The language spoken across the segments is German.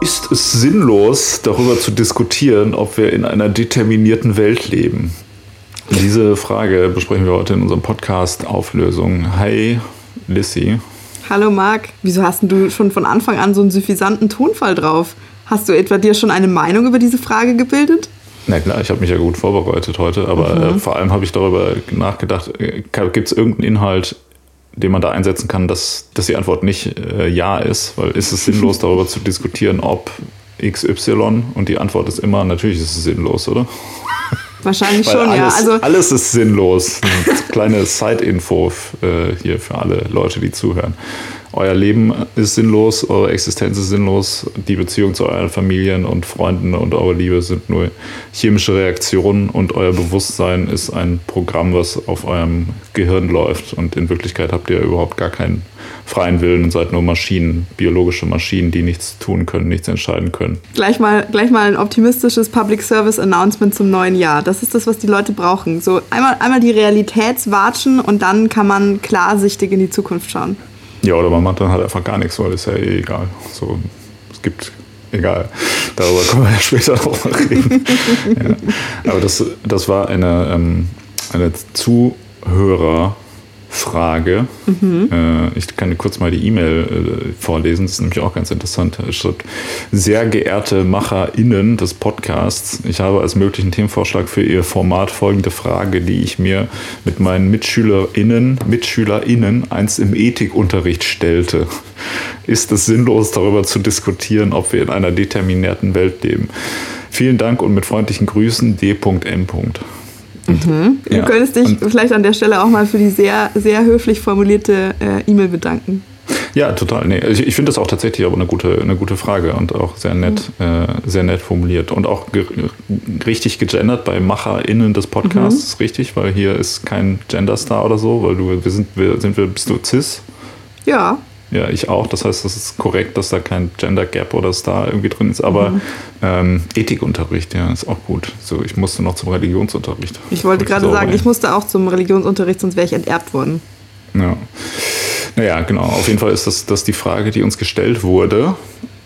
Ist es sinnlos, darüber zu diskutieren, ob wir in einer determinierten Welt leben? Diese Frage besprechen wir heute in unserem Podcast Auflösung. Hi, Lissy. Hallo Marc, wieso hast du schon von Anfang an so einen suffisanten Tonfall drauf? Hast du etwa dir schon eine Meinung über diese Frage gebildet? Na klar, ich habe mich ja gut vorbereitet heute, aber mhm. äh, vor allem habe ich darüber nachgedacht, äh, gibt es irgendeinen Inhalt, den man da einsetzen kann, dass, dass die Antwort nicht äh, Ja ist, weil ist es sinnlos, darüber zu diskutieren, ob XY und die Antwort ist immer, natürlich ist es sinnlos, oder? Wahrscheinlich schon, alles, ja. Also alles ist sinnlos. Eine kleine Side-Info äh, hier für alle Leute, die zuhören euer Leben ist sinnlos, eure Existenz ist sinnlos, die Beziehung zu euren Familien und Freunden und eure Liebe sind nur chemische Reaktionen und euer Bewusstsein ist ein Programm, was auf eurem Gehirn läuft und in Wirklichkeit habt ihr überhaupt gar keinen freien Willen und seid nur Maschinen, biologische Maschinen, die nichts tun können, nichts entscheiden können. Gleich mal, gleich mal ein optimistisches Public Service Announcement zum neuen Jahr. Das ist das, was die Leute brauchen. So einmal, einmal die Realitätswatschen und dann kann man klarsichtig in die Zukunft schauen. Ja, oder man macht dann halt einfach gar nichts, weil es ja eh egal. So, es gibt, egal. Darüber können wir ja später noch mal reden. ja. Aber das, das war eine, ähm, eine Zuhörer- Frage. Mhm. Äh, ich kann kurz mal die E-Mail äh, vorlesen, das ist nämlich auch ganz interessant. Es steht, sehr geehrte MacherInnen des Podcasts, ich habe als möglichen Themenvorschlag für Ihr Format folgende Frage, die ich mir mit meinen MitschülerInnen, MitschülerInnen einst im Ethikunterricht stellte. Ist es sinnlos, darüber zu diskutieren, ob wir in einer determinierten Welt leben? Vielen Dank und mit freundlichen Grüßen D.M. Mhm. Du ja. könntest dich und vielleicht an der Stelle auch mal für die sehr, sehr höflich formulierte äh, E-Mail bedanken. Ja, total. Nee, ich, ich finde das auch tatsächlich aber eine gute, eine gute Frage und auch sehr nett, mhm. äh, sehr nett formuliert. Und auch ge richtig gegendert bei MacherInnen des Podcasts, mhm. richtig, weil hier ist kein Genderstar oder so, weil du, wir sind, wir, sind wir, bist du cis? Ja. Ja, ich auch. Das heißt, das ist korrekt, dass da kein Gender Gap oder Star irgendwie drin ist. Aber mhm. ähm, Ethikunterricht, ja, ist auch gut. So, ich musste noch zum Religionsunterricht. Ich wollte gerade sagen, ich musste auch zum Religionsunterricht, sonst wäre ich enterbt worden. Ja. Naja, genau. Auf jeden Fall ist das, das die Frage, die uns gestellt wurde.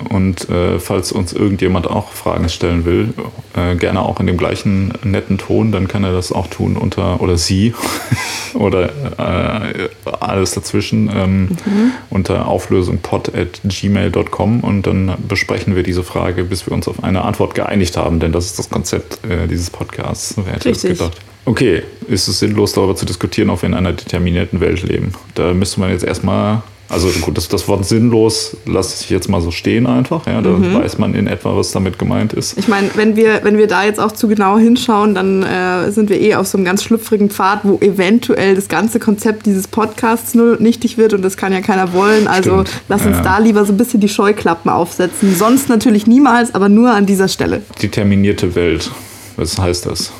Und äh, falls uns irgendjemand auch Fragen stellen will, äh, gerne auch in dem gleichen netten Ton, dann kann er das auch tun unter, oder sie, oder äh, alles dazwischen, ähm, mhm. unter auflösungpod at gmail.com und dann besprechen wir diese Frage, bis wir uns auf eine Antwort geeinigt haben, denn das ist das Konzept äh, dieses Podcasts. Wer hätte Richtig. das gedacht? Okay, ist es sinnlos, darüber zu diskutieren, ob wir in einer determinierten Welt leben? Da müsste man jetzt erstmal also gut, das, das Wort sinnlos lasse ich jetzt mal so stehen einfach. Ja, da mhm. weiß man in etwa, was damit gemeint ist. Ich meine, wenn wir, wenn wir da jetzt auch zu genau hinschauen, dann äh, sind wir eh auf so einem ganz schlüpfrigen Pfad, wo eventuell das ganze Konzept dieses Podcasts null nichtig wird und das kann ja keiner wollen. Also Stimmt. lass uns ja. da lieber so ein bisschen die Scheuklappen aufsetzen. Sonst natürlich niemals, aber nur an dieser Stelle. Determinierte Welt. Was heißt das?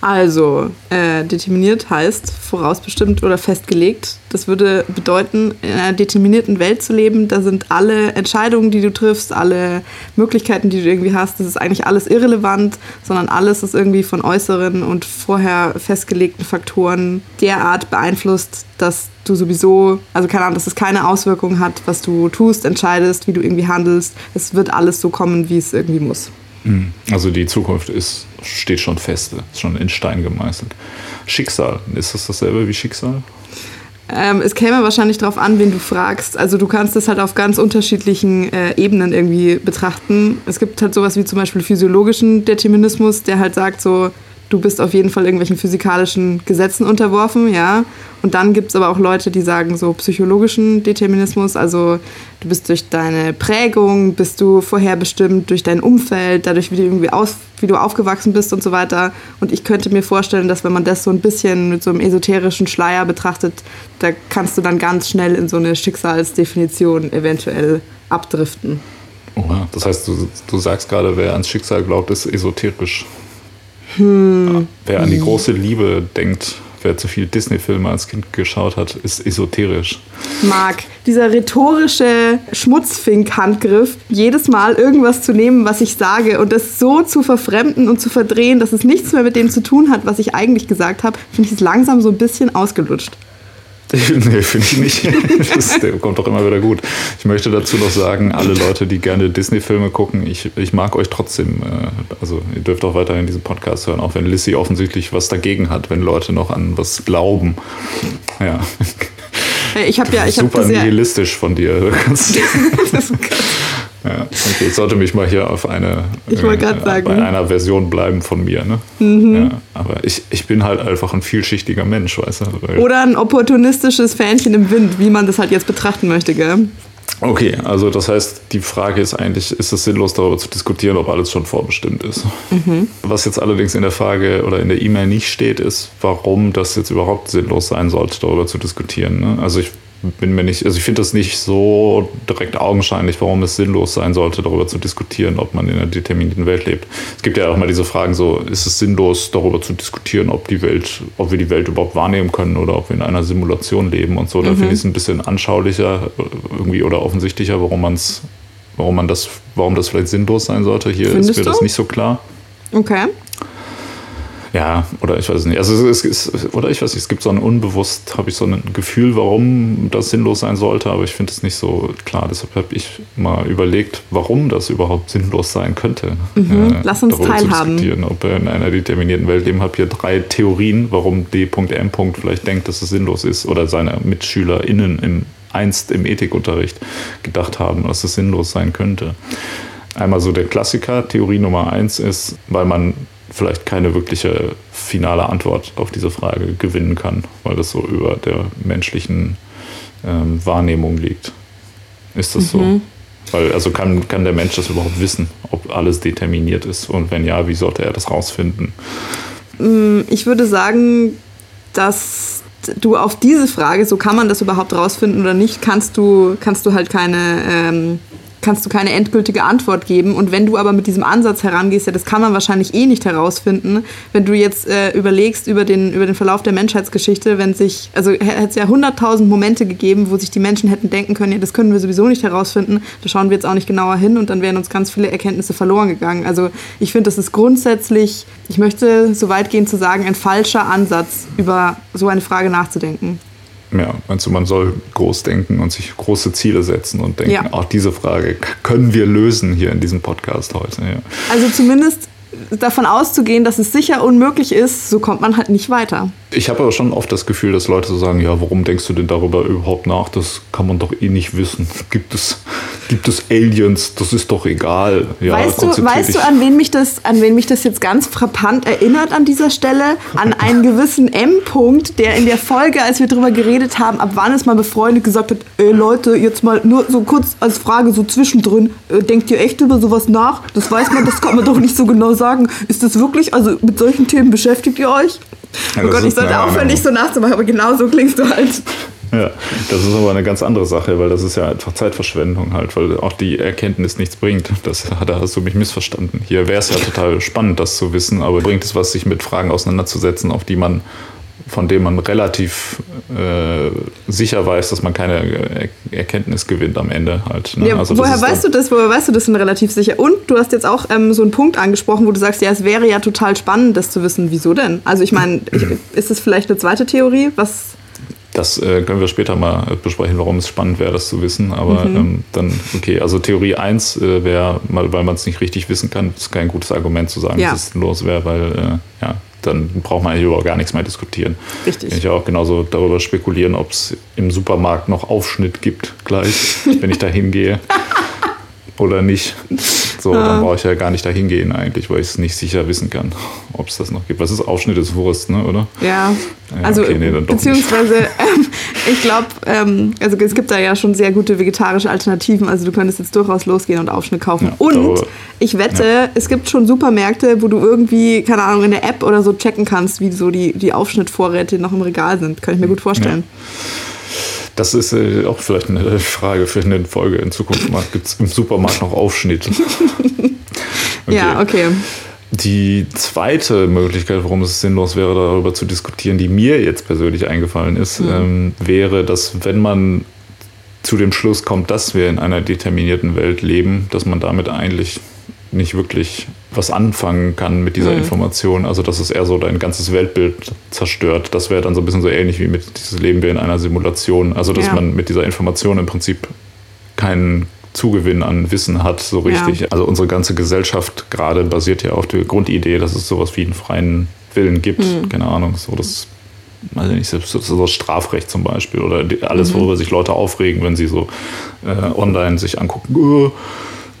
Also, äh, determiniert heißt vorausbestimmt oder festgelegt. Das würde bedeuten, in einer determinierten Welt zu leben, da sind alle Entscheidungen, die du triffst, alle Möglichkeiten, die du irgendwie hast, das ist eigentlich alles irrelevant, sondern alles ist irgendwie von äußeren und vorher festgelegten Faktoren derart beeinflusst, dass du sowieso, also keine Ahnung, dass es keine Auswirkungen hat, was du tust, entscheidest, wie du irgendwie handelst. Es wird alles so kommen, wie es irgendwie muss. Hm. Also die Zukunft ist, steht schon fest, ist schon in Stein gemeißelt. Schicksal, ist das dasselbe wie Schicksal? Ähm, es käme wahrscheinlich darauf an, wen du fragst. Also du kannst es halt auf ganz unterschiedlichen äh, Ebenen irgendwie betrachten. Es gibt halt sowas wie zum Beispiel physiologischen Determinismus, der halt sagt so, du bist auf jeden Fall irgendwelchen physikalischen Gesetzen unterworfen, ja. Und dann gibt es aber auch Leute, die sagen so psychologischen Determinismus, also du bist durch deine Prägung, bist du vorherbestimmt durch dein Umfeld, dadurch, wie du irgendwie aus, wie du aufgewachsen bist und so weiter. Und ich könnte mir vorstellen, dass wenn man das so ein bisschen mit so einem esoterischen Schleier betrachtet, da kannst du dann ganz schnell in so eine Schicksalsdefinition eventuell abdriften. Oha, das heißt, du, du sagst gerade, wer ans Schicksal glaubt, ist esoterisch. Hm. Wer an die große Liebe denkt, wer zu viel Disney-Filme als Kind geschaut hat, ist esoterisch. Marc, dieser rhetorische Schmutzfink-Handgriff, jedes Mal irgendwas zu nehmen, was ich sage und das so zu verfremden und zu verdrehen, dass es nichts mehr mit dem zu tun hat, was ich eigentlich gesagt habe, finde ich es langsam so ein bisschen ausgelutscht. nee, finde ich nicht. Das, der kommt doch immer wieder gut. Ich möchte dazu noch sagen, alle Leute, die gerne Disney-Filme gucken, ich, ich mag euch trotzdem. Äh, also ihr dürft auch weiterhin diesen Podcast hören, auch wenn Lissy offensichtlich was dagegen hat, wenn Leute noch an was glauben. Ja. Ich habe ja, ich Super nihilistisch von dir. das ja, okay, ich sollte mich mal hier auf eine, ich äh, sagen. bei einer Version bleiben von mir. Ne? Mhm. Ja, aber ich, ich bin halt einfach ein vielschichtiger Mensch, weißt du? Oder ein opportunistisches Fähnchen im Wind, wie man das halt jetzt betrachten möchte, gell? Okay, also das heißt, die Frage ist eigentlich, ist es sinnlos darüber zu diskutieren, ob alles schon vorbestimmt ist? Mhm. Was jetzt allerdings in der Frage oder in der E-Mail nicht steht, ist, warum das jetzt überhaupt sinnlos sein sollte, darüber zu diskutieren. Ne? Also ich bin mir nicht, also ich finde das nicht so direkt augenscheinlich, warum es sinnlos sein sollte, darüber zu diskutieren, ob man in einer determinierten Welt lebt. Es gibt ja auch mal diese Fragen so, ist es sinnlos, darüber zu diskutieren, ob die Welt, ob wir die Welt überhaupt wahrnehmen können oder ob wir in einer Simulation leben und so. Da mhm. finde ich es ein bisschen anschaulicher irgendwie oder offensichtlicher, warum man es, warum man das, warum das vielleicht sinnlos sein sollte. Hier Findest ist mir du? das nicht so klar. Okay. Ja, oder ich weiß nicht. Also es ist, oder ich weiß nicht, es gibt so ein unbewusst, habe ich so ein Gefühl, warum das sinnlos sein sollte, aber ich finde es nicht so klar. Deshalb habe ich mal überlegt, warum das überhaupt sinnlos sein könnte. Mhm. Äh, Lass uns teilhaben. Ob in einer determinierten Welt leben. habe hier drei Theorien, warum D.M. vielleicht denkt, dass es sinnlos ist oder seine MitschülerInnen im einst im Ethikunterricht gedacht haben, dass es sinnlos sein könnte. Einmal so der Klassiker, Theorie Nummer eins ist, weil man vielleicht keine wirkliche finale Antwort auf diese Frage gewinnen kann, weil das so über der menschlichen ähm, Wahrnehmung liegt. Ist das mhm. so? Weil, also kann, kann der Mensch das überhaupt wissen, ob alles determiniert ist? Und wenn ja, wie sollte er das rausfinden? Mm, ich würde sagen, dass du auf diese Frage, so kann man das überhaupt rausfinden oder nicht, kannst du, kannst du halt keine ähm, kannst du keine endgültige Antwort geben. Und wenn du aber mit diesem Ansatz herangehst, ja, das kann man wahrscheinlich eh nicht herausfinden, wenn du jetzt äh, überlegst über den, über den Verlauf der Menschheitsgeschichte, wenn sich, also hätte es ja hunderttausend Momente gegeben, wo sich die Menschen hätten denken können, ja, das können wir sowieso nicht herausfinden, da schauen wir jetzt auch nicht genauer hin und dann wären uns ganz viele Erkenntnisse verloren gegangen. Also ich finde, das ist grundsätzlich, ich möchte so weit gehen zu sagen, ein falscher Ansatz, über so eine Frage nachzudenken ja, also man soll groß denken und sich große Ziele setzen und denken, ja. auch diese Frage können wir lösen hier in diesem Podcast heute. Ja. Also zumindest davon auszugehen, dass es sicher unmöglich ist, so kommt man halt nicht weiter. Ich habe aber schon oft das Gefühl, dass Leute so sagen, ja, warum denkst du denn darüber überhaupt nach? Das kann man doch eh nicht wissen. Gibt es, gibt es Aliens? Das ist doch egal. Ja, weißt du, weißt du an, wen mich das, an wen mich das jetzt ganz frappant erinnert an dieser Stelle? An einen gewissen M-Punkt, der in der Folge, als wir darüber geredet haben, ab wann es mal befreundet gesagt hat, ey Leute, jetzt mal nur so kurz als Frage so zwischendrin, äh, denkt ihr echt über sowas nach? Das weiß man, das kann man doch nicht so genau sagen. Ist das wirklich, also mit solchen Themen beschäftigt ihr euch? Ja, oh Gott, ich sollte aufhören, nicht so nachzumachen, aber genau so klingst du halt. Ja, das ist aber eine ganz andere Sache, weil das ist ja einfach Zeitverschwendung halt, weil auch die Erkenntnis nichts bringt. Das, da hast du mich missverstanden. Hier wäre es ja total spannend, das zu wissen, aber bringt es was, sich mit Fragen auseinanderzusetzen, auf die man von dem man relativ äh, sicher weiß, dass man keine Erkenntnis gewinnt am Ende halt. Ne? Ja, also woher weißt du das? Woher weißt du das denn relativ sicher? Und du hast jetzt auch ähm, so einen Punkt angesprochen, wo du sagst, ja, es wäre ja total spannend, das zu wissen. Wieso denn? Also ich meine, ist es vielleicht eine zweite Theorie? Was das äh, können wir später mal besprechen, warum es spannend wäre, das zu wissen. Aber mhm. ähm, dann, okay, also Theorie 1 äh, wäre, weil man es nicht richtig wissen kann, ist kein gutes Argument zu sagen, ja. dass es los wäre, weil äh, ja, dann braucht man eigentlich über gar nichts mehr diskutieren. Richtig. Kann ich auch genauso darüber spekulieren, ob es im Supermarkt noch Aufschnitt gibt gleich, wenn ich da hingehe. oder nicht. So, ja. dann brauche ich ja gar nicht dahin gehen eigentlich, weil ich es nicht sicher wissen kann, ob es das noch gibt. Was ist Aufschnitt ist Wurst, ne, oder? Ja. ja also okay, nee, beziehungsweise ähm, ich glaube, ähm, also es gibt da ja schon sehr gute vegetarische Alternativen. Also du könntest jetzt durchaus losgehen und Aufschnitt kaufen. Ja, und darüber, ich wette, es gibt schon Supermärkte, wo du irgendwie, keine Ahnung, in der App oder so checken kannst, wie so die, die Aufschnittvorräte noch im Regal sind. Kann ich mir gut vorstellen. Das ist äh, auch vielleicht eine Frage für eine Folge in Zukunft. Gibt es im Supermarkt noch Aufschnitt? Okay. Ja, okay. Die zweite Möglichkeit, warum es sinnlos wäre, darüber zu diskutieren, die mir jetzt persönlich eingefallen ist, mhm. ähm, wäre, dass wenn man zu dem Schluss kommt, dass wir in einer determinierten Welt leben, dass man damit eigentlich nicht wirklich was anfangen kann mit dieser mhm. Information. Also dass es eher so dein ganzes Weltbild zerstört. Das wäre dann so ein bisschen so ähnlich wie mit dieses Leben wir in einer Simulation. Also dass ja. man mit dieser Information im Prinzip keinen Zugewinn an Wissen hat, so richtig. Ja. Also unsere ganze Gesellschaft gerade basiert ja auf der Grundidee, dass es sowas wie einen freien Willen gibt. Mhm. Keine Ahnung, so das weiß nicht, so, so Strafrecht zum Beispiel oder alles, mhm. worüber sich Leute aufregen, wenn sie so äh, online sich angucken.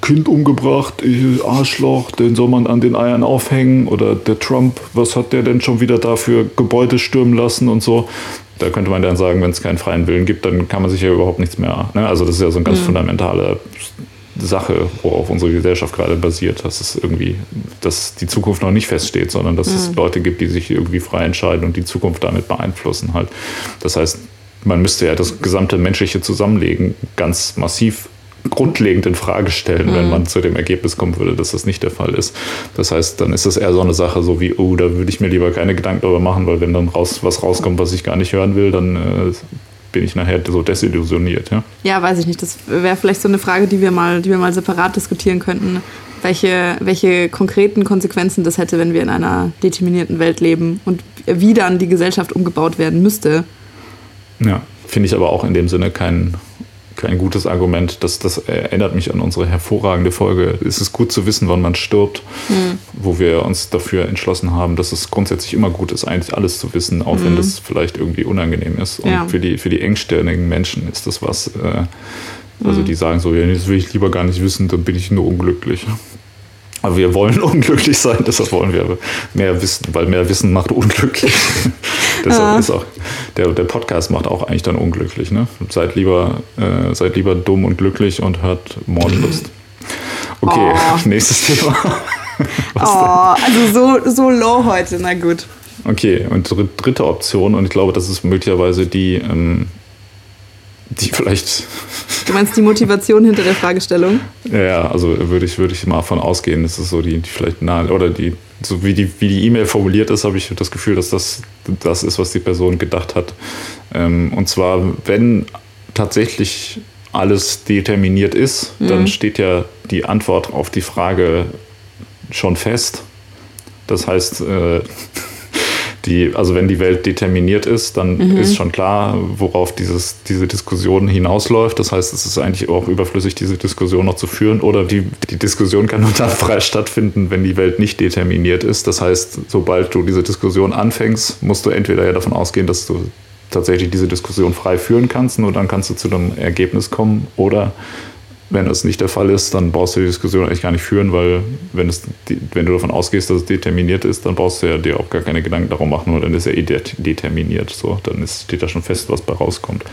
Kind umgebracht, Arschloch, den soll man an den Eiern aufhängen oder der Trump, was hat der denn schon wieder da für Gebäude stürmen lassen und so. Da könnte man dann sagen, wenn es keinen freien Willen gibt, dann kann man sich ja überhaupt nichts mehr. Ne? Also das ist ja so eine ganz mhm. fundamentale Sache, worauf unsere Gesellschaft gerade basiert, dass es irgendwie, dass die Zukunft noch nicht feststeht, sondern dass mhm. es Leute gibt, die sich irgendwie frei entscheiden und die Zukunft damit beeinflussen halt. Das heißt, man müsste ja das gesamte menschliche Zusammenlegen ganz massiv grundlegend in Frage stellen, mhm. wenn man zu dem Ergebnis kommen würde, dass das nicht der Fall ist. Das heißt, dann ist das eher so eine Sache, so wie, oh, da würde ich mir lieber keine Gedanken darüber machen, weil wenn dann raus, was rauskommt, was ich gar nicht hören will, dann äh, bin ich nachher so desillusioniert. Ja, ja weiß ich nicht. Das wäre vielleicht so eine Frage, die wir mal, die wir mal separat diskutieren könnten. Welche, welche konkreten Konsequenzen das hätte, wenn wir in einer determinierten Welt leben und wie dann die Gesellschaft umgebaut werden müsste. Ja, finde ich aber auch in dem Sinne kein kein gutes Argument. Das, das erinnert mich an unsere hervorragende Folge. Es ist gut zu wissen, wann man stirbt, mhm. wo wir uns dafür entschlossen haben, dass es grundsätzlich immer gut ist, eigentlich alles zu wissen, auch mhm. wenn das vielleicht irgendwie unangenehm ist. Und ja. für, die, für die engstirnigen Menschen ist das was, äh, also mhm. die sagen so, ja, das will ich lieber gar nicht wissen, dann bin ich nur unglücklich. Aber wir wollen unglücklich sein, deshalb wollen wir mehr wissen, weil mehr Wissen macht unglücklich. deshalb ah. ist auch der, der Podcast macht auch eigentlich dann unglücklich. Ne? Seid, lieber, äh, seid lieber dumm und glücklich und hört Mordlust. Okay, oh. nächstes Thema. oh, also so, so low heute, na gut. Okay, und dritte Option, und ich glaube, das ist möglicherweise die, ähm, die vielleicht. Du meinst die Motivation hinter der Fragestellung? Ja, also würde ich, würde ich mal davon ausgehen, das ist so die, die vielleicht nahe, oder die, so wie die wie die E-Mail formuliert ist, habe ich das Gefühl, dass das das ist, was die Person gedacht hat. Ähm, und zwar, wenn tatsächlich alles determiniert ist, mhm. dann steht ja die Antwort auf die Frage schon fest. Das heißt, äh, die, also wenn die Welt determiniert ist, dann mhm. ist schon klar, worauf dieses, diese Diskussion hinausläuft. Das heißt, es ist eigentlich auch überflüssig, diese Diskussion noch zu führen. Oder die, die Diskussion kann nur dann frei stattfinden, wenn die Welt nicht determiniert ist. Das heißt, sobald du diese Diskussion anfängst, musst du entweder ja davon ausgehen, dass du tatsächlich diese Diskussion frei führen kannst, nur dann kannst du zu einem Ergebnis kommen. Oder wenn das nicht der Fall ist, dann brauchst du die Diskussion eigentlich gar nicht führen, weil wenn, es, wenn du davon ausgehst, dass es determiniert ist, dann brauchst du ja dir auch gar keine Gedanken darum machen, weil dann ist ja eh determiniert. So, dann ist, steht da schon fest, was bei rauskommt.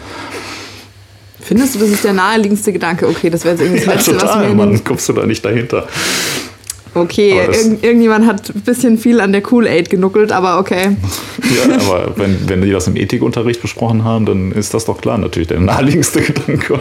Findest du, das ist der naheliegendste Gedanke? Okay, das wäre jetzt irgendwie das ja, Letzte, total, was mir Mann, kommst du da nicht dahinter. Okay, irg irgendjemand hat ein bisschen viel an der Kool-Aid genuckelt, aber okay. Ja, aber wenn, wenn die das im Ethikunterricht besprochen haben, dann ist das doch klar natürlich der naheliegendste Gedanke.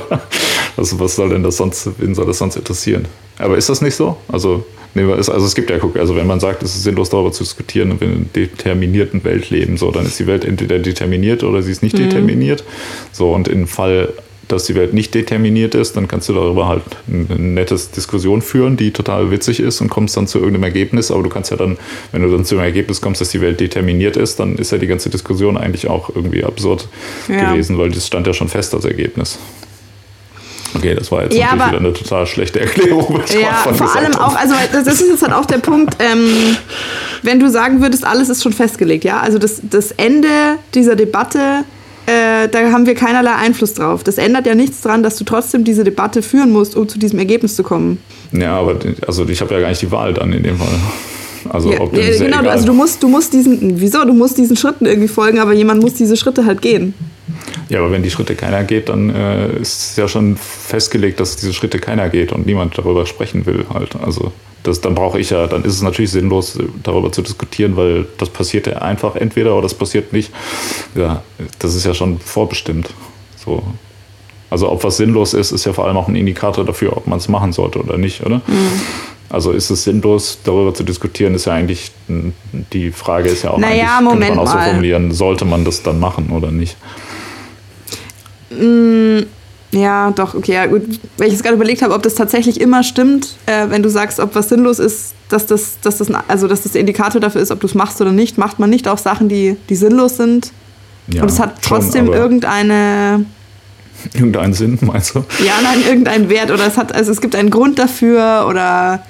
Also was soll denn das sonst, wen soll das sonst interessieren? Aber ist das nicht so? Also, nee, also es gibt ja, guck, also wenn man sagt, es ist sinnlos darüber zu diskutieren, wenn wir in einer determinierten Welt leben, so, dann ist die Welt entweder determiniert oder sie ist nicht mhm. determiniert. So, und im Fall dass die Welt nicht determiniert ist, dann kannst du darüber halt eine nette Diskussion führen, die total witzig ist und kommst dann zu irgendeinem Ergebnis. Aber du kannst ja dann, wenn du dann zu einem Ergebnis kommst, dass die Welt determiniert ist, dann ist ja die ganze Diskussion eigentlich auch irgendwie absurd ja. gewesen, weil das stand ja schon fest als Ergebnis. Okay, das war jetzt ja, natürlich wieder eine total schlechte Erklärung. Ja, vor allem auch, also das ist jetzt halt auch der Punkt, ähm, wenn du sagen würdest, alles ist schon festgelegt, ja, also das, das Ende dieser Debatte äh, da haben wir keinerlei Einfluss drauf. Das ändert ja nichts daran, dass du trotzdem diese Debatte führen musst, um zu diesem Ergebnis zu kommen. Ja, aber also ich habe ja gar nicht die Wahl dann in dem Fall. Also, ja, ja, genau, also du musst, du musst diesen, wieso? Du musst diesen Schritten irgendwie folgen, aber jemand muss diese Schritte halt gehen. Ja, aber wenn die Schritte keiner geht, dann äh, ist ja schon festgelegt, dass diese Schritte keiner geht und niemand darüber sprechen will halt. Also das, dann brauche ich ja, dann ist es natürlich sinnlos, darüber zu diskutieren, weil das passiert ja einfach entweder oder das passiert nicht. Ja, das ist ja schon vorbestimmt. So. Also ob was sinnlos ist, ist ja vor allem auch ein Indikator dafür, ob man es machen sollte oder nicht, oder? Mhm. Also ist es sinnlos, darüber zu diskutieren, ist ja eigentlich, die Frage ist ja auch naja, eigentlich, Moment man auch so formulieren, sollte man das dann machen oder nicht? Mm, Ja, doch, okay, ja, gut. Weil ich jetzt gerade überlegt habe, ob das tatsächlich immer stimmt, äh, wenn du sagst, ob was sinnlos ist, dass das, dass das, also, dass das der Indikator dafür ist, ob du es machst oder nicht. Macht man nicht auch Sachen, die, die sinnlos sind? Ja, und es hat trotzdem schon, irgendeine. Irgendeinen Sinn, meinst du? Ja, nein, irgendeinen Wert. Oder es hat, also es gibt einen Grund dafür oder.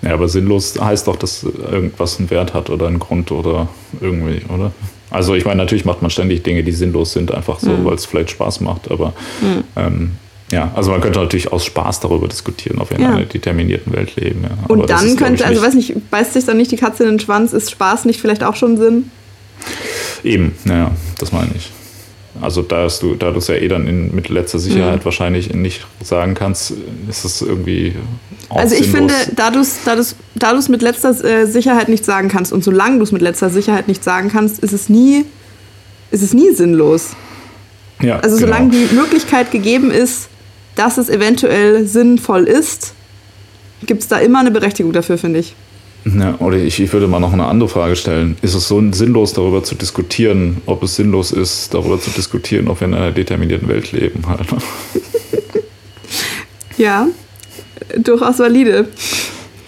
Ja, aber sinnlos heißt doch, dass irgendwas einen Wert hat oder einen Grund oder irgendwie, oder? Also ich meine, natürlich macht man ständig Dinge, die sinnlos sind, einfach so, mhm. weil es vielleicht Spaß macht. Aber mhm. ähm, ja, also man könnte natürlich aus Spaß darüber diskutieren, wir in einer determinierten Welt leben. Ja. Und dann ist, könnte, also weiß nicht, beißt sich dann nicht die Katze in den Schwanz, ist Spaß nicht vielleicht auch schon Sinn? Eben, naja, das meine ich. Also da du, da du es ja eh dann in, mit letzter Sicherheit mhm. wahrscheinlich nicht sagen kannst, ist es irgendwie. also ich sinnlos. finde, da du es da da mit letzter äh, Sicherheit nicht sagen kannst und solange du es mit letzter Sicherheit nicht sagen kannst, ist es nie, ist es nie sinnlos. Ja, also genau. solange die Möglichkeit gegeben ist, dass es eventuell sinnvoll ist, gibt es da immer eine Berechtigung dafür, finde ich. Ja, oder ich, ich würde mal noch eine andere Frage stellen. Ist es so sinnlos, darüber zu diskutieren, ob es sinnlos ist, darüber zu diskutieren, ob wir in einer determinierten Welt leben? Halt. ja, durchaus valide.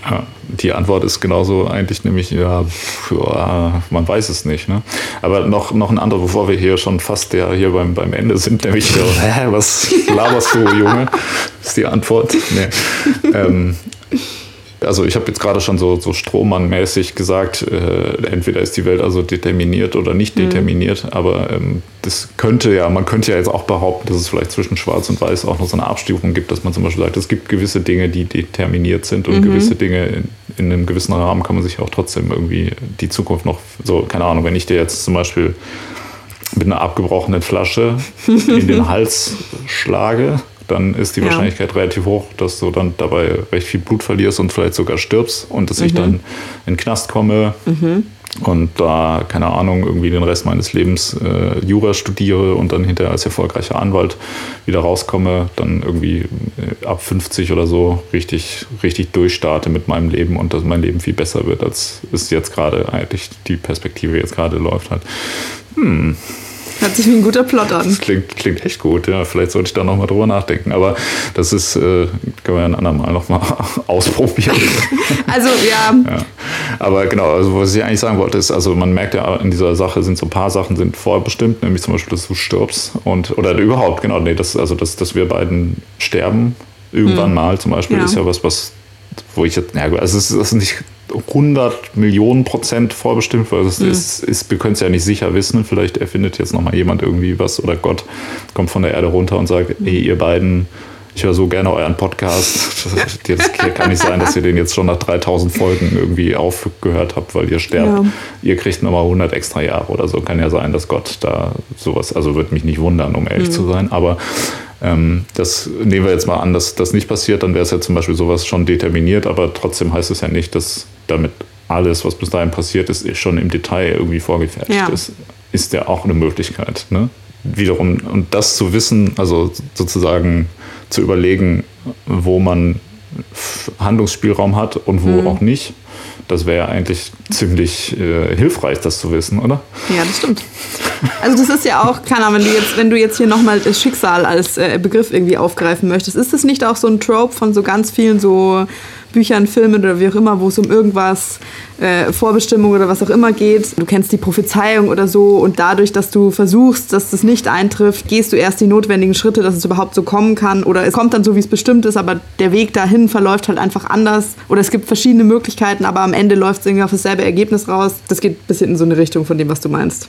Ja, die Antwort ist genauso eigentlich nämlich, ja, ja man weiß es nicht. Ne? Aber noch, noch ein anderer, bevor wir hier schon fast der, hier beim, beim Ende sind, nämlich, hä, was laberst du, Junge? Ist die Antwort. Nee. Ähm, also ich habe jetzt gerade schon so, so Strohmann-mäßig gesagt, äh, entweder ist die Welt also determiniert oder nicht mhm. determiniert, aber ähm, das könnte ja, man könnte ja jetzt auch behaupten, dass es vielleicht zwischen Schwarz und Weiß auch noch so eine Abstufung gibt, dass man zum Beispiel sagt, es gibt gewisse Dinge, die determiniert sind und mhm. gewisse Dinge in, in, einem gewissen Rahmen kann man sich auch trotzdem irgendwie die Zukunft noch, so, keine Ahnung, wenn ich dir jetzt zum Beispiel mit einer abgebrochenen Flasche in den Hals schlage, dann ist die ja. Wahrscheinlichkeit relativ hoch, dass du dann dabei recht viel Blut verlierst und vielleicht sogar stirbst und dass mhm. ich dann in den Knast komme mhm. und da, keine Ahnung, irgendwie den Rest meines Lebens äh, Jura studiere und dann hinterher als erfolgreicher Anwalt wieder rauskomme, dann irgendwie äh, ab 50 oder so richtig, richtig durchstarte mit meinem Leben und dass mein Leben viel besser wird, als es jetzt gerade eigentlich die Perspektive jetzt gerade läuft hat. Hm, Hört sich wie ein guter Plot an. Das klingt, klingt echt gut, ja. Vielleicht sollte ich da nochmal drüber nachdenken. Aber das ist, äh, können wir ja ein andermal nochmal ausprobieren. also, ja. ja. Aber genau, also was ich eigentlich sagen wollte, ist, also man merkt ja in dieser Sache sind so ein paar Sachen sind vorbestimmt, nämlich zum Beispiel, dass du stirbst und oder überhaupt, genau, nee, das, also dass, dass wir beiden sterben irgendwann mhm. mal zum Beispiel, ja. ist ja was, was wo ich jetzt, ja, also es ist nicht 100 Millionen Prozent vorbestimmt, weil es mhm. ist, ist, wir können es ja nicht sicher wissen. Vielleicht erfindet jetzt nochmal jemand irgendwie was oder Gott kommt von der Erde runter und sagt, mhm. ey, ihr beiden, ich höre so gerne euren Podcast. Das kann nicht sein, dass ihr den jetzt schon nach 3000 Folgen irgendwie aufgehört habt, weil ihr sterbt. Ja. Ihr kriegt nochmal 100 extra Jahre oder so. Kann ja sein, dass Gott da sowas, also würde mich nicht wundern, um ehrlich mhm. zu sein. Aber ähm, das nehmen wir jetzt mal an, dass das nicht passiert, dann wäre es ja zum Beispiel sowas schon determiniert, aber trotzdem heißt es ja nicht, dass damit alles, was bis dahin passiert ist, schon im Detail irgendwie vorgefertigt ja. ist. Ist ja auch eine Möglichkeit. Ne? Wiederum, und das zu wissen, also sozusagen zu überlegen, wo man Handlungsspielraum hat und wo mhm. auch nicht, das wäre eigentlich ziemlich äh, hilfreich, das zu wissen, oder? Ja, das stimmt. Also das ist ja auch, keine Ahnung, wenn du jetzt, wenn du jetzt hier nochmal das Schicksal als äh, Begriff irgendwie aufgreifen möchtest, ist das nicht auch so ein Trope von so ganz vielen so Büchern, Filmen oder wie auch immer, wo es um irgendwas, äh, Vorbestimmung oder was auch immer geht. Du kennst die Prophezeiung oder so und dadurch, dass du versuchst, dass das nicht eintrifft, gehst du erst die notwendigen Schritte, dass es überhaupt so kommen kann oder es kommt dann so, wie es bestimmt ist, aber der Weg dahin verläuft halt einfach anders oder es gibt verschiedene Möglichkeiten, aber am Ende läuft es irgendwie auf dasselbe Ergebnis raus. Das geht ein bisschen in so eine Richtung von dem, was du meinst.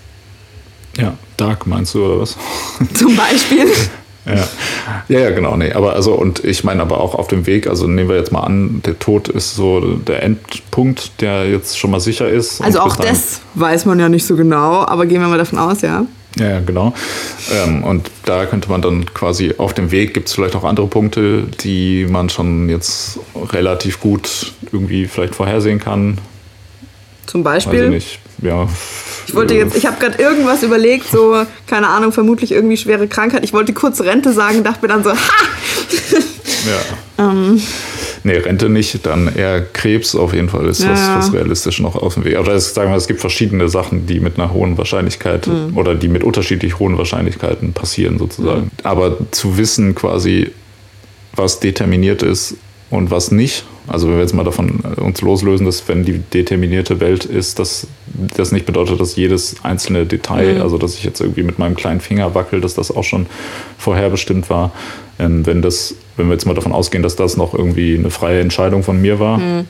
Ja, Dark meinst du oder was? Zum Beispiel. Ja. ja, ja, genau. Nee. Aber also, und ich meine aber auch auf dem Weg, also nehmen wir jetzt mal an, der Tod ist so der Endpunkt, der jetzt schon mal sicher ist. Also auch das weiß man ja nicht so genau, aber gehen wir mal davon aus, ja. Ja, genau. Ähm, und da könnte man dann quasi auf dem Weg gibt es vielleicht auch andere Punkte, die man schon jetzt relativ gut irgendwie vielleicht vorhersehen kann. Zum Beispiel? Weiß ich nicht. Ja, ich wollte jetzt, ich habe gerade irgendwas überlegt, so, keine Ahnung, vermutlich irgendwie schwere Krankheit. Ich wollte kurz Rente sagen, dachte mir dann so, ha! Ja. ähm. Nee, Rente nicht, dann eher Krebs auf jeden Fall ist ja, was, was realistisch noch auf dem Weg. Aber das, sagen wir, es gibt verschiedene Sachen, die mit einer hohen Wahrscheinlichkeit mhm. oder die mit unterschiedlich hohen Wahrscheinlichkeiten passieren sozusagen. Mhm. Aber zu wissen quasi, was determiniert ist und was nicht, also wenn wir jetzt mal davon äh, uns loslösen, dass wenn die determinierte Welt ist, dass das nicht bedeutet, dass jedes einzelne Detail, mhm. also dass ich jetzt irgendwie mit meinem kleinen Finger wackel, dass das auch schon vorherbestimmt war. Ähm, wenn das, wenn wir jetzt mal davon ausgehen, dass das noch irgendwie eine freie Entscheidung von mir war, mhm.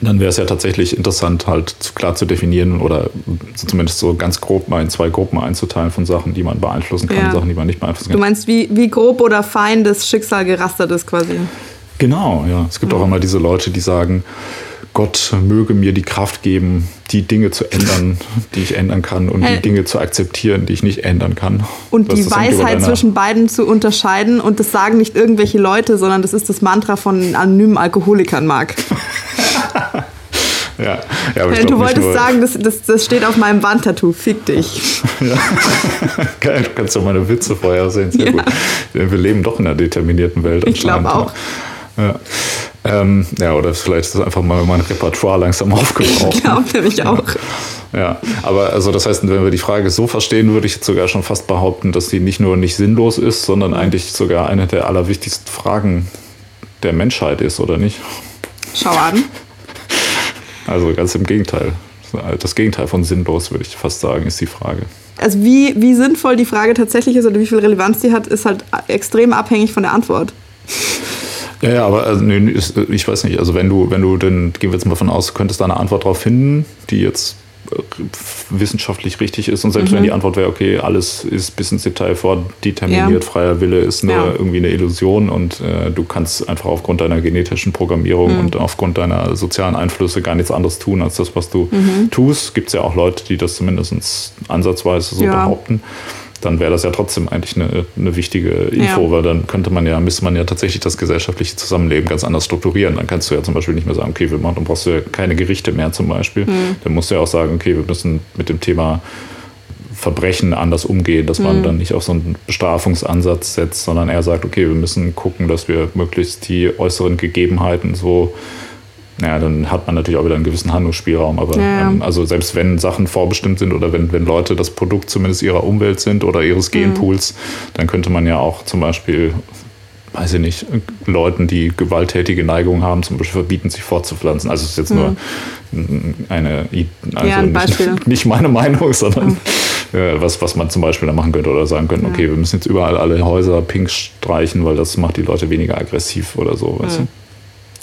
dann wäre es ja tatsächlich interessant, halt klar zu definieren oder zumindest so ganz grob mal in zwei Gruppen einzuteilen von Sachen, die man beeinflussen kann, ja. Sachen, die man nicht beeinflussen kann. Du meinst, wie, wie grob oder fein das Schicksal gerastert ist quasi? Genau, ja. Es gibt mhm. auch immer diese Leute, die sagen, Gott möge mir die Kraft geben, die Dinge zu ändern, die ich ändern kann und hey. die Dinge zu akzeptieren, die ich nicht ändern kann. Und Was die Weisheit zwischen beiden zu unterscheiden und das sagen nicht irgendwelche Leute, sondern das ist das Mantra von anonymen Alkoholikern, Marc. ja, ja aber hey, Du wolltest sagen, das, das, das steht auf meinem Wandtattoo, fick dich. ja. Geil, du kannst doch meine Witze vorhersehen, sehr ja. gut. Wir leben doch in einer determinierten Welt. Ich glaube auch. Ja. Ähm, ja, oder vielleicht ist das einfach mal mein Repertoire langsam aufgebraucht. Ich glaube nämlich auch. Ja, aber also das heißt, wenn wir die Frage so verstehen, würde ich jetzt sogar schon fast behaupten, dass die nicht nur nicht sinnlos ist, sondern eigentlich sogar eine der allerwichtigsten Fragen der Menschheit ist, oder nicht? Schau an. Also ganz im Gegenteil. Das Gegenteil von sinnlos, würde ich fast sagen, ist die Frage. Also wie, wie sinnvoll die Frage tatsächlich ist oder wie viel Relevanz die hat, ist halt extrem abhängig von der Antwort. Ja, ja, aber also, nee, ich weiß nicht, also wenn du, wenn du, dann gehen wir jetzt mal von aus, könntest da eine Antwort drauf finden, die jetzt äh, wissenschaftlich richtig ist und selbst mhm. wenn die Antwort wäre, okay, alles ist bis ins Detail vordeterminiert, ja. freier Wille ist nur ja. irgendwie eine Illusion und äh, du kannst einfach aufgrund deiner genetischen Programmierung mhm. und aufgrund deiner sozialen Einflüsse gar nichts anderes tun als das, was du mhm. tust. Gibt es ja auch Leute, die das zumindest ansatzweise so ja. behaupten dann wäre das ja trotzdem eigentlich eine, eine wichtige Info, ja. weil dann könnte man ja, müsste man ja tatsächlich das gesellschaftliche Zusammenleben ganz anders strukturieren. Dann kannst du ja zum Beispiel nicht mehr sagen, okay, wir machen, dann brauchst du ja keine Gerichte mehr zum Beispiel. Mhm. Dann musst du ja auch sagen, okay, wir müssen mit dem Thema Verbrechen anders umgehen, dass man mhm. dann nicht auf so einen Bestrafungsansatz setzt, sondern eher sagt, okay, wir müssen gucken, dass wir möglichst die äußeren Gegebenheiten so ja, dann hat man natürlich auch wieder einen gewissen Handlungsspielraum. Aber ja. ähm, also selbst wenn Sachen vorbestimmt sind oder wenn, wenn Leute das Produkt zumindest ihrer Umwelt sind oder ihres mhm. Genpools, mhm. dann könnte man ja auch zum Beispiel, weiß ich nicht, Leuten, die gewalttätige Neigungen haben, zum Beispiel verbieten, sich fortzupflanzen. Also es ist jetzt mhm. nur eine, also ja, ein nicht, nicht, meine Meinung, sondern mhm. äh, was, was man zum Beispiel da machen könnte oder sagen könnte, okay, wir müssen jetzt überall alle Häuser pink streichen, weil das macht die Leute weniger aggressiv oder so. Weißt du?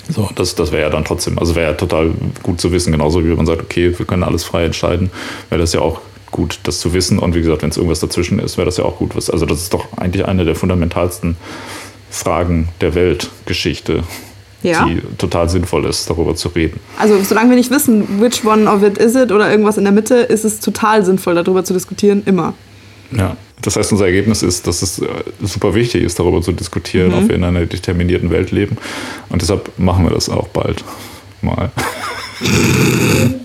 So, das, das wäre ja dann trotzdem, also wäre ja total gut zu wissen, genauso wie man sagt, okay, wir können alles frei entscheiden, wäre das ja auch gut, das zu wissen. Und wie gesagt, wenn es irgendwas dazwischen ist, wäre das ja auch gut. Also das ist doch eigentlich eine der fundamentalsten Fragen der Weltgeschichte, ja. die total sinnvoll ist, darüber zu reden. Also solange wir nicht wissen, which one of it is it oder irgendwas in der Mitte, ist es total sinnvoll, darüber zu diskutieren, immer. Ja, das heißt, unser Ergebnis ist, dass es äh, super wichtig ist, darüber zu diskutieren, mhm. ob wir in einer determinierten Welt leben. Und deshalb machen wir das auch bald mal.